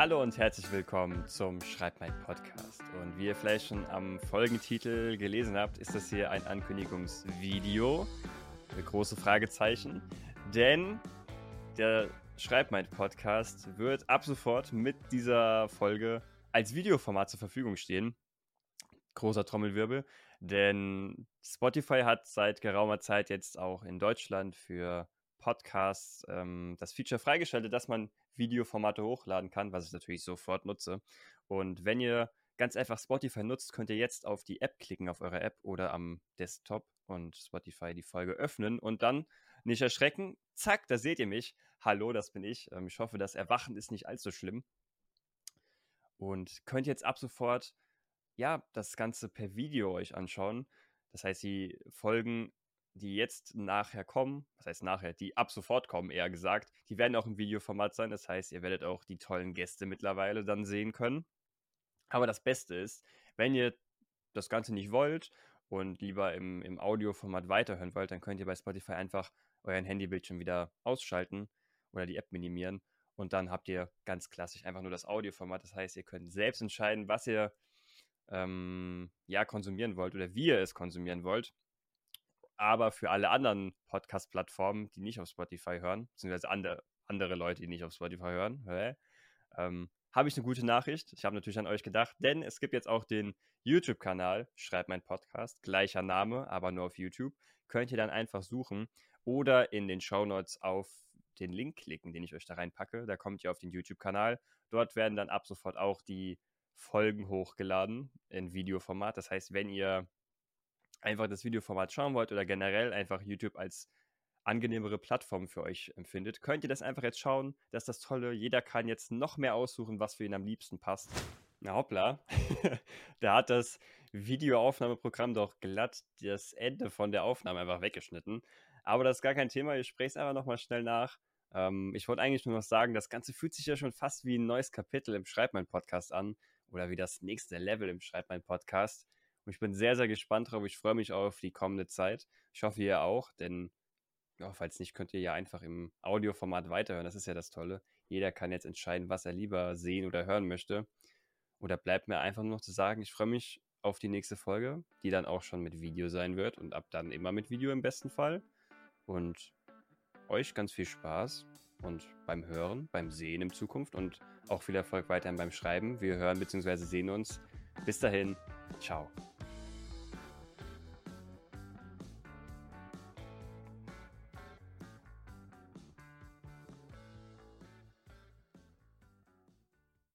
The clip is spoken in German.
Hallo und herzlich willkommen zum Schreib mein Podcast. Und wie ihr vielleicht schon am Folgentitel gelesen habt, ist das hier ein Ankündigungsvideo mit große Fragezeichen. Denn der Schreib mein Podcast wird ab sofort mit dieser Folge als Videoformat zur Verfügung stehen. Großer Trommelwirbel, denn Spotify hat seit geraumer Zeit jetzt auch in Deutschland für Podcasts ähm, das Feature freigeschaltet, dass man Videoformate hochladen kann, was ich natürlich sofort nutze. Und wenn ihr ganz einfach Spotify nutzt, könnt ihr jetzt auf die App klicken, auf eurer App oder am Desktop und Spotify die Folge öffnen und dann nicht erschrecken. Zack, da seht ihr mich. Hallo, das bin ich. Ähm, ich hoffe, das Erwachen ist nicht allzu schlimm. Und könnt jetzt ab sofort, ja, das Ganze per Video euch anschauen. Das heißt, die Folgen die jetzt nachher kommen, was heißt nachher, die ab sofort kommen, eher gesagt, die werden auch im Videoformat sein. Das heißt, ihr werdet auch die tollen Gäste mittlerweile dann sehen können. Aber das Beste ist, wenn ihr das Ganze nicht wollt und lieber im, im Audioformat weiterhören wollt, dann könnt ihr bei Spotify einfach euren Handybildschirm wieder ausschalten oder die App minimieren. Und dann habt ihr ganz klassisch einfach nur das Audioformat. Das heißt, ihr könnt selbst entscheiden, was ihr ähm, ja konsumieren wollt oder wie ihr es konsumieren wollt. Aber für alle anderen Podcast-Plattformen, die nicht auf Spotify hören, beziehungsweise andere, andere Leute, die nicht auf Spotify hören, ähm, habe ich eine gute Nachricht. Ich habe natürlich an euch gedacht, denn es gibt jetzt auch den YouTube-Kanal, schreibt mein Podcast, gleicher Name, aber nur auf YouTube. Könnt ihr dann einfach suchen oder in den Show Notes auf den Link klicken, den ich euch da reinpacke. Da kommt ihr auf den YouTube-Kanal. Dort werden dann ab sofort auch die Folgen hochgeladen in Videoformat. Das heißt, wenn ihr einfach das Videoformat schauen wollt oder generell einfach YouTube als angenehmere Plattform für euch empfindet, könnt ihr das einfach jetzt schauen. Das ist das Tolle. Jeder kann jetzt noch mehr aussuchen, was für ihn am liebsten passt. Na hoppla, da hat das Videoaufnahmeprogramm doch glatt das Ende von der Aufnahme einfach weggeschnitten. Aber das ist gar kein Thema, ich spreche es einfach nochmal schnell nach. Ähm, ich wollte eigentlich nur noch sagen, das Ganze fühlt sich ja schon fast wie ein neues Kapitel im Schreib mein Podcast an oder wie das nächste Level im Schreib mein Podcast. Und ich bin sehr, sehr gespannt drauf. Ich freue mich auf die kommende Zeit. Ich hoffe, ihr auch, denn ja, falls nicht, könnt ihr ja einfach im Audioformat weiterhören. Das ist ja das Tolle. Jeder kann jetzt entscheiden, was er lieber sehen oder hören möchte. Oder bleibt mir einfach nur noch zu sagen, ich freue mich auf die nächste Folge, die dann auch schon mit Video sein wird und ab dann immer mit Video im besten Fall. Und euch ganz viel Spaß und beim Hören, beim Sehen in Zukunft und auch viel Erfolg weiterhin beim Schreiben. Wir hören bzw. sehen uns. Bis dahin, ciao.